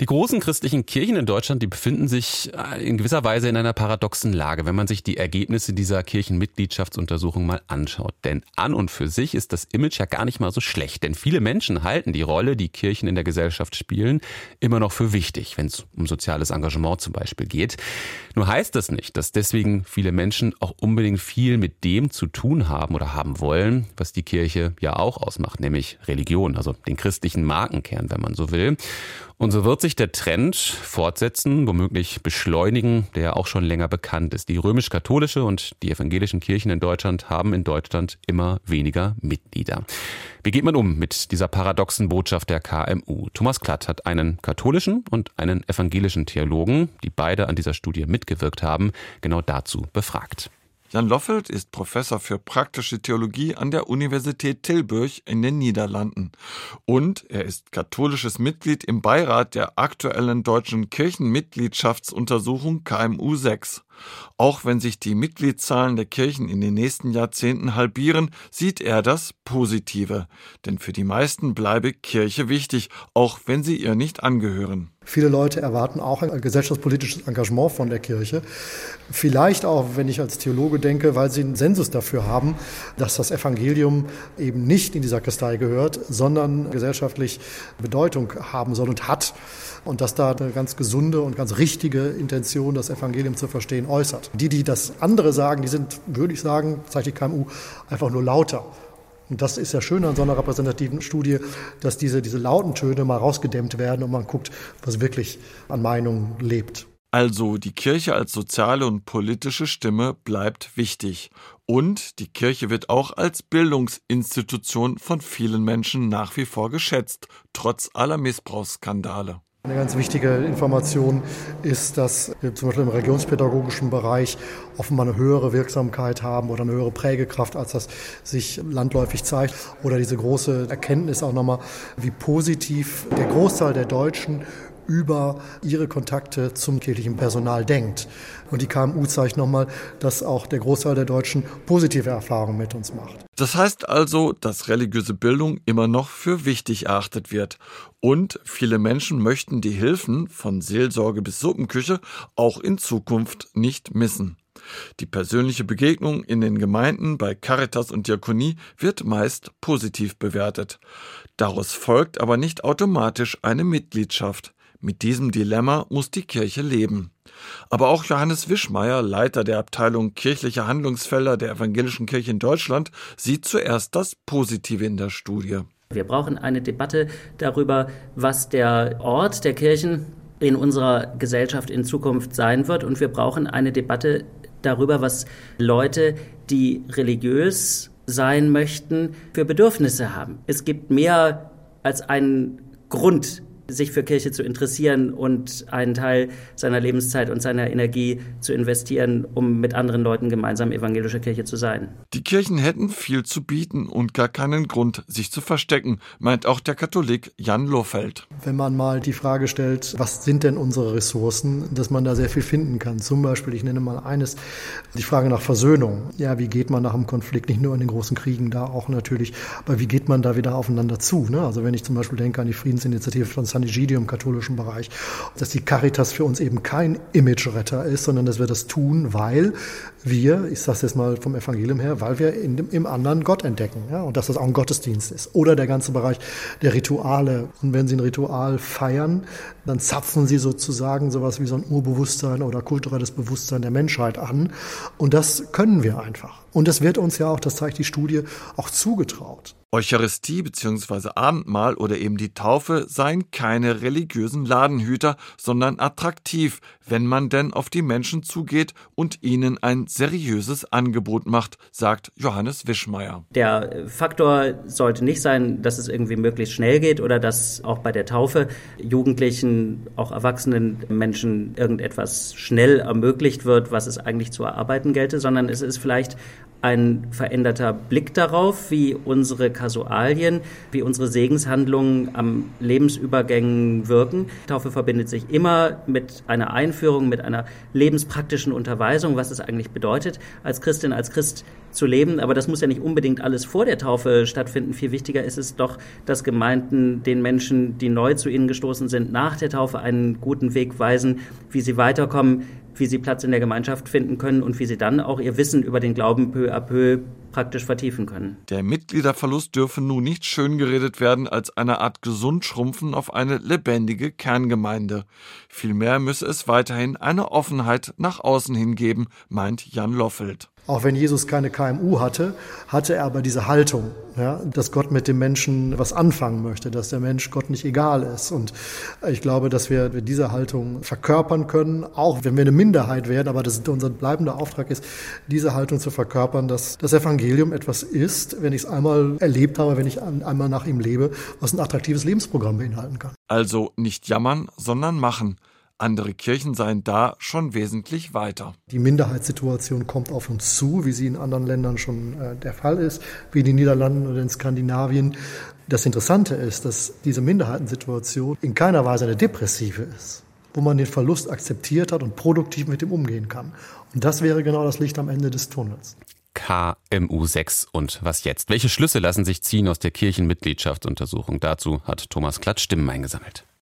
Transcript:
Die großen christlichen Kirchen in Deutschland, die befinden sich äh, in gewisser Weise in einer paradoxen Lage, wenn man sich die Ergebnisse dieser Kirchenmitgliedschaftsuntersuchung mal anschaut. Denn an und für sich ist das Image ja gar nicht mal so schlecht. Denn viele Menschen halten die Rolle, die Kirchen in der Gesellschaft spielen, immer noch für wichtig, wenn es um soziales Engagement zum Beispiel geht. Nur heißt das nicht, dass deswegen viele Menschen auch unbedingt viel mit dem zu tun haben oder haben wollen, was die Kirche ja auch ausmacht, nämlich Religion, also den christlichen Markenkern, wenn man so will. Und so wird sich der Trend fortsetzen, womöglich beschleunigen, der ja auch schon länger bekannt ist. Die römisch-katholische und die evangelischen Kirchen in Deutschland haben in Deutschland immer weniger Mitglieder. Wie geht man um mit dieser paradoxen Botschaft der KMU? Thomas Klatt hat einen katholischen und einen evangelischen Theologen, die beide an dieser Studie mitgewirkt haben, genau dazu befragt. Jan Loffelt ist Professor für praktische Theologie an der Universität Tilburg in den Niederlanden. Und er ist katholisches Mitglied im Beirat der aktuellen deutschen Kirchenmitgliedschaftsuntersuchung KMU 6. Auch wenn sich die Mitgliedszahlen der Kirchen in den nächsten Jahrzehnten halbieren, sieht er das Positive. Denn für die meisten bleibe Kirche wichtig, auch wenn sie ihr nicht angehören. Viele Leute erwarten auch ein gesellschaftspolitisches Engagement von der Kirche. Vielleicht auch, wenn ich als Theologe denke, weil sie einen Sensus dafür haben, dass das Evangelium eben nicht in die Sakristei gehört, sondern gesellschaftlich Bedeutung haben soll und hat. Und dass da eine ganz gesunde und ganz richtige Intention, das Evangelium zu verstehen, äußert. Die, die das andere sagen, die sind, würde ich sagen, zeigt die KMU, einfach nur lauter. Und das ist ja schön an so einer repräsentativen Studie, dass diese, diese lauten Töne mal rausgedämmt werden und man guckt, was wirklich an Meinungen lebt. Also die Kirche als soziale und politische Stimme bleibt wichtig. Und die Kirche wird auch als Bildungsinstitution von vielen Menschen nach wie vor geschätzt, trotz aller Missbrauchsskandale. Eine ganz wichtige Information ist, dass wir zum Beispiel im religionspädagogischen Bereich offenbar eine höhere Wirksamkeit haben oder eine höhere Prägekraft, als das sich landläufig zeigt. Oder diese große Erkenntnis auch nochmal, wie positiv der Großteil der Deutschen über ihre Kontakte zum kirchlichen Personal denkt. Und die KMU zeigt nochmal, dass auch der Großteil der Deutschen positive Erfahrungen mit uns macht. Das heißt also, dass religiöse Bildung immer noch für wichtig erachtet wird. Und viele Menschen möchten die Hilfen von Seelsorge bis Suppenküche auch in Zukunft nicht missen. Die persönliche Begegnung in den Gemeinden bei Caritas und Diakonie wird meist positiv bewertet. Daraus folgt aber nicht automatisch eine Mitgliedschaft. Mit diesem Dilemma muss die Kirche leben. Aber auch Johannes Wischmeier, Leiter der Abteilung kirchliche Handlungsfelder der Evangelischen Kirche in Deutschland, sieht zuerst das Positive in der Studie. Wir brauchen eine Debatte darüber, was der Ort der Kirchen in unserer Gesellschaft in Zukunft sein wird. Und wir brauchen eine Debatte darüber, was Leute, die religiös sein möchten, für Bedürfnisse haben. Es gibt mehr als einen Grund, sich für Kirche zu interessieren und einen Teil seiner Lebenszeit und seiner Energie zu investieren, um mit anderen Leuten gemeinsam evangelische Kirche zu sein. Die Kirchen hätten viel zu bieten und gar keinen Grund, sich zu verstecken, meint auch der Katholik Jan Lohfeld. Wenn man mal die Frage stellt, was sind denn unsere Ressourcen, dass man da sehr viel finden kann. Zum Beispiel, ich nenne mal eines, die Frage nach Versöhnung. Ja, wie geht man nach einem Konflikt, nicht nur in den großen Kriegen, da auch natürlich, aber wie geht man da wieder aufeinander zu? Ne? Also wenn ich zum Beispiel denke an die Friedensinitiative von San Egidio im katholischen Bereich, dass die Caritas für uns eben kein Imageretter ist, sondern dass wir das tun, weil wir, ich sage es jetzt mal vom Evangelium her, weil wir dem, im anderen Gott entdecken ja, und dass das auch ein Gottesdienst ist. Oder der ganze Bereich der Rituale. Und wenn Sie ein Ritual feiern, dann zapfen Sie sozusagen sowas wie so ein Urbewusstsein oder kulturelles Bewusstsein der Menschheit an. Und das können wir einfach. Und das wird uns ja auch, das zeigt die Studie, auch zugetraut. Eucharistie bzw. Abendmahl oder eben die Taufe seien keine religiösen Ladenhüter, sondern attraktiv, wenn man denn auf die Menschen zugeht und ihnen ein seriöses Angebot macht, sagt Johannes Wischmeier. Der Faktor sollte nicht sein, dass es irgendwie möglichst schnell geht oder dass auch bei der Taufe Jugendlichen, auch erwachsenen Menschen irgendetwas schnell ermöglicht wird, was es eigentlich zu erarbeiten gelte, sondern es ist vielleicht ein veränderter Blick darauf, wie unsere Kasualien, wie unsere Segenshandlungen am Lebensübergängen wirken. Taufe verbindet sich immer mit einer Einführung mit einer lebenspraktischen Unterweisung, was es eigentlich bedeutet, als Christin, als Christ zu leben. Aber das muss ja nicht unbedingt alles vor der Taufe stattfinden. Viel wichtiger ist es doch, dass Gemeinden den Menschen, die neu zu ihnen gestoßen sind, nach der Taufe einen guten Weg weisen, wie sie weiterkommen, wie sie Platz in der Gemeinschaft finden können und wie sie dann auch ihr Wissen über den Glauben peu à peu praktisch vertiefen können. Der Mitgliederverlust dürfe nun nicht schön geredet werden als eine Art Gesundschrumpfen auf eine lebendige Kerngemeinde. Vielmehr müsse es weiterhin eine Offenheit nach außen hingeben, meint Jan Loffelt. Auch wenn Jesus keine KMU hatte, hatte er aber diese Haltung, ja, dass Gott mit dem Menschen was anfangen möchte, dass der Mensch Gott nicht egal ist. Und ich glaube, dass wir diese Haltung verkörpern können, auch wenn wir eine Minderheit werden, aber das unser bleibender Auftrag ist, diese Haltung zu verkörpern, dass das Evangelium etwas ist, wenn ich es einmal erlebt habe, wenn ich einmal nach ihm lebe, was ein attraktives Lebensprogramm beinhalten kann. Also nicht jammern, sondern machen. Andere Kirchen seien da schon wesentlich weiter. Die Minderheitssituation kommt auf uns zu, wie sie in anderen Ländern schon äh, der Fall ist, wie in den Niederlanden oder in Skandinavien. Das Interessante ist, dass diese Minderheitensituation in keiner Weise eine depressive ist, wo man den Verlust akzeptiert hat und produktiv mit ihm umgehen kann. Und das wäre genau das Licht am Ende des Tunnels. KMU6 und was jetzt? Welche Schlüsse lassen sich ziehen aus der Kirchenmitgliedschaftsuntersuchung? Dazu hat Thomas Klatsch Stimmen eingesammelt.